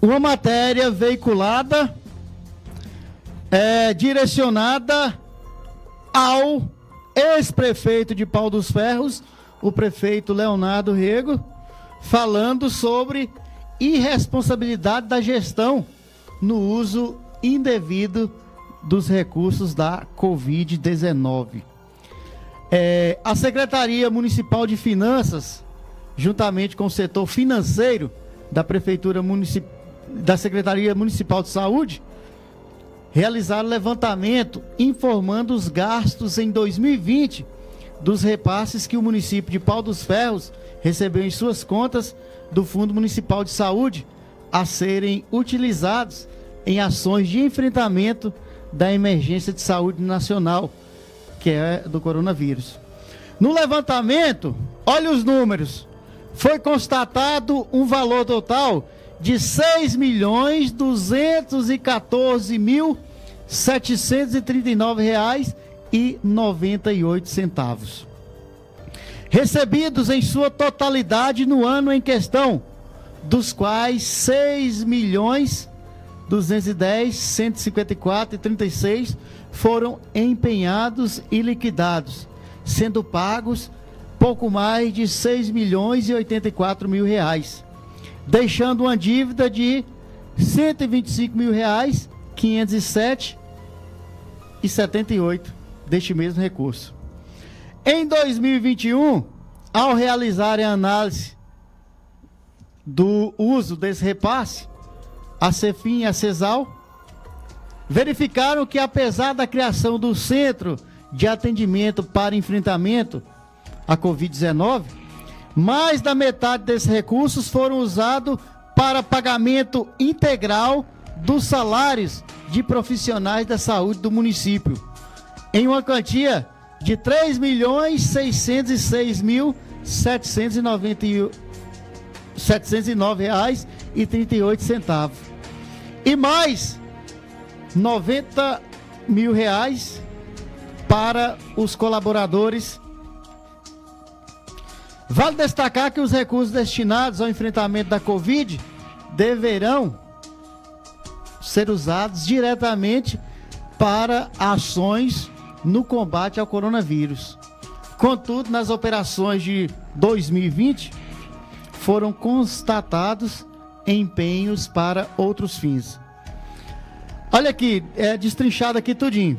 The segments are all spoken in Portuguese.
uma matéria veiculada é, direcionada ao ex-prefeito de Pau dos Ferros, o prefeito Leonardo Rego, falando sobre irresponsabilidade da gestão no uso indevido dos recursos da Covid-19. É, a Secretaria Municipal de Finanças, juntamente com o setor financeiro da Prefeitura Municipal, da Secretaria Municipal de Saúde, realizaram levantamento informando os gastos em 2020 dos repasses que o município de Pau dos Ferros recebeu em suas contas do Fundo Municipal de Saúde a serem utilizados em ações de enfrentamento da emergência de saúde nacional, que é do coronavírus. No levantamento, olha os números. Foi constatado um valor total de 6 milhões 214 mil 739 reais e 98 centavos. Recebidos em sua totalidade no ano em questão, dos quais 6 milhões 210, 154 e 36 foram empenhados e liquidados, sendo pagos pouco mais de 6 milhões e 84 mil reais, deixando uma dívida de 125 mil reais, 507 e 78 deste mesmo recurso. Em 2021, ao realizarem a análise do uso desse repasse, a Cefim e a CESAL verificaram que apesar da criação do Centro de Atendimento para Enfrentamento à Covid-19, mais da metade desses recursos foram usados para pagamento integral dos salários de profissionais da saúde do município, em uma quantia de 3 milhões 606 mil 709 reais e 38 centavos. E mais 90 mil reais para os colaboradores. Vale destacar que os recursos destinados ao enfrentamento da Covid deverão ser usados diretamente para ações no combate ao coronavírus. Contudo, nas operações de 2020 foram constatados empenhos para outros fins. Olha aqui, é destrinchado aqui tudinho.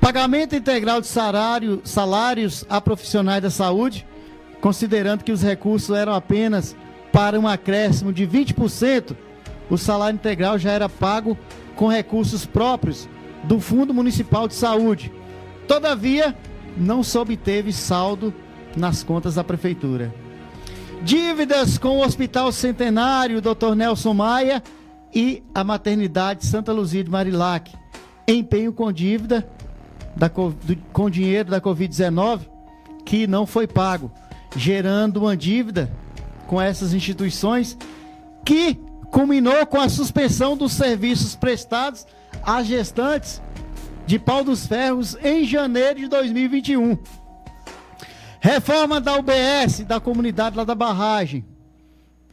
Pagamento integral de salário, salários a profissionais da saúde, considerando que os recursos eram apenas para um acréscimo de 20%, o salário integral já era pago com recursos próprios do Fundo Municipal de Saúde. Todavia, não se obteve saldo nas contas da prefeitura. Dívidas com o Hospital Centenário Dr. Nelson Maia e a Maternidade Santa Luzia de Marilac. Empenho com dívida da, com dinheiro da Covid-19 que não foi pago, gerando uma dívida com essas instituições que culminou com a suspensão dos serviços prestados às gestantes de Pau dos Ferros em janeiro de 2021. Reforma da UBS da comunidade lá da barragem.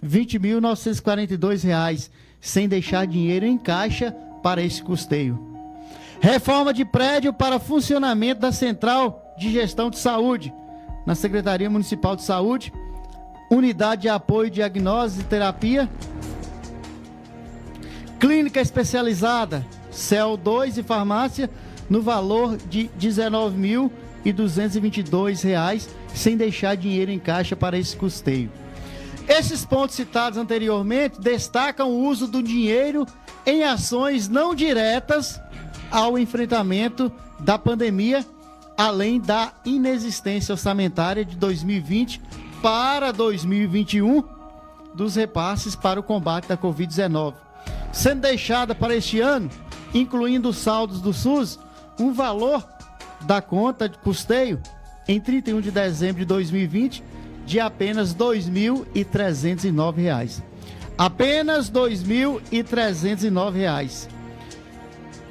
R$ 20.942, sem deixar dinheiro em caixa para esse custeio. Reforma de prédio para funcionamento da Central de Gestão de Saúde, na Secretaria Municipal de Saúde, Unidade de Apoio, Diagnose e Terapia, Clínica Especializada, CEL 2 e Farmácia, no valor de R$ 19.222, sem deixar dinheiro em caixa para esse custeio. Esses pontos citados anteriormente destacam o uso do dinheiro em ações não diretas ao enfrentamento da pandemia, além da inexistência orçamentária de 2020 para 2021 dos repasses para o combate da Covid-19. Sendo deixada para este ano, incluindo os saldos do SUS, um valor da conta de custeio em 31 de dezembro de 2020 de apenas R$ 2.309. Apenas R$ 2.309.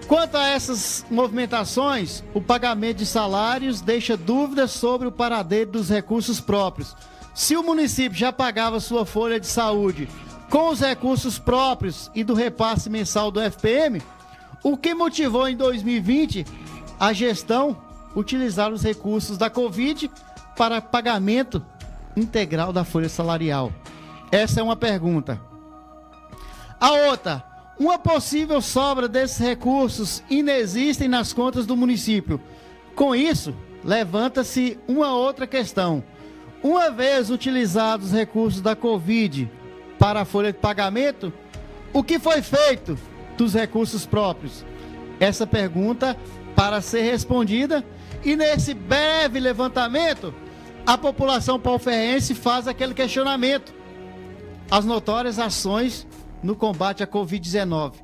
Quanto a essas movimentações, o pagamento de salários deixa dúvidas sobre o paradeiro dos recursos próprios. Se o município já pagava sua folha de saúde com os recursos próprios e do repasse mensal do FPM, o que motivou em 2020 a gestão utilizar os recursos da Covid para pagamento integral da folha salarial? Essa é uma pergunta. A outra, uma possível sobra desses recursos inexistem nas contas do município. Com isso, levanta-se uma outra questão. Uma vez utilizados os recursos da Covid para a folha de pagamento, o que foi feito dos recursos próprios? Essa pergunta para ser respondida e nesse breve levantamento, a população palferrense faz aquele questionamento. As notórias ações no combate à Covid-19.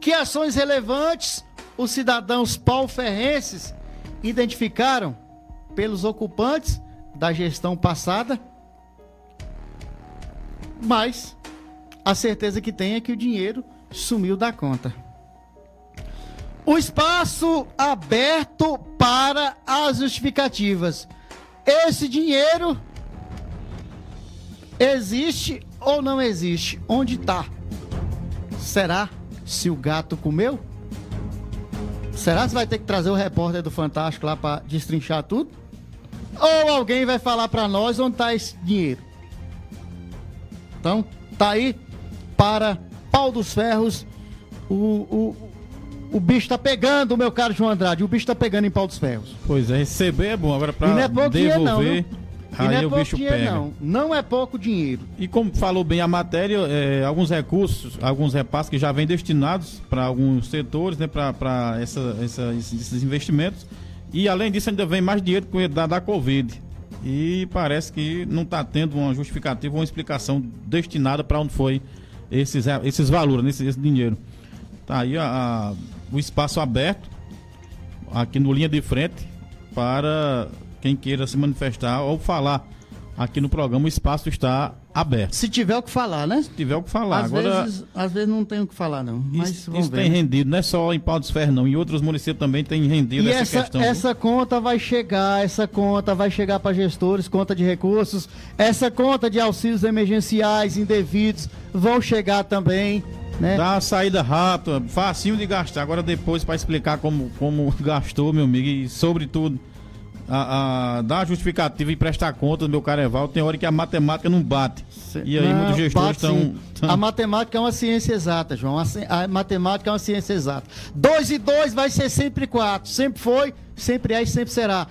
Que ações relevantes os cidadãos palferrenses identificaram pelos ocupantes da gestão passada? Mas a certeza que tem é que o dinheiro sumiu da conta. O espaço aberto para as justificativas. Esse dinheiro existe ou não existe? Onde está? Será se o gato comeu? Será que vai ter que trazer o repórter do Fantástico lá para destrinchar tudo? Ou alguém vai falar para nós onde está esse dinheiro? Então, tá aí para pau dos ferros o, o, o bicho tá pegando, meu caro João Andrade. O bicho tá pegando em pau dos ferros. Pois é, receber é bom. Agora para é devolver, dinheiro, não, aí não é o bicho dinheiro, pega. Não. não é pouco dinheiro. E como falou bem a matéria, é, alguns recursos, alguns repasses que já vêm destinados para alguns setores, né, para esses investimentos. E além disso, ainda vem mais dinheiro da, da Covid. E parece que não está tendo uma justificativa, uma explicação destinada para onde foi esses, esses valores, esse, esse dinheiro. Tá aí a, a o espaço aberto aqui no linha de frente para quem queira se manifestar ou falar aqui no programa, o espaço está aberto. Se tiver o que falar, né? Se tiver o que falar. Às, Agora, vezes, às vezes não tem o que falar, não. Mas isso, isso tem rendido, não é só em Pau dos Ferros, não. Em outros municípios também tem rendido essa, essa questão. Essa conta vai chegar, essa conta vai chegar para gestores, conta de recursos, essa conta de auxílios emergenciais indevidos vão chegar também. Né? Dá saída rápida, facinho de gastar. Agora depois para explicar como, como gastou, meu amigo, e sobretudo a, a, dar justificativa e prestar conta do meu Careval, tem hora que a matemática não bate. E aí não, muitos gestores estão. A matemática é uma ciência exata, João. A, a, matemática é uma ciência exata. Dois e dois vai ser sempre quatro. Sempre foi, sempre é e sempre será.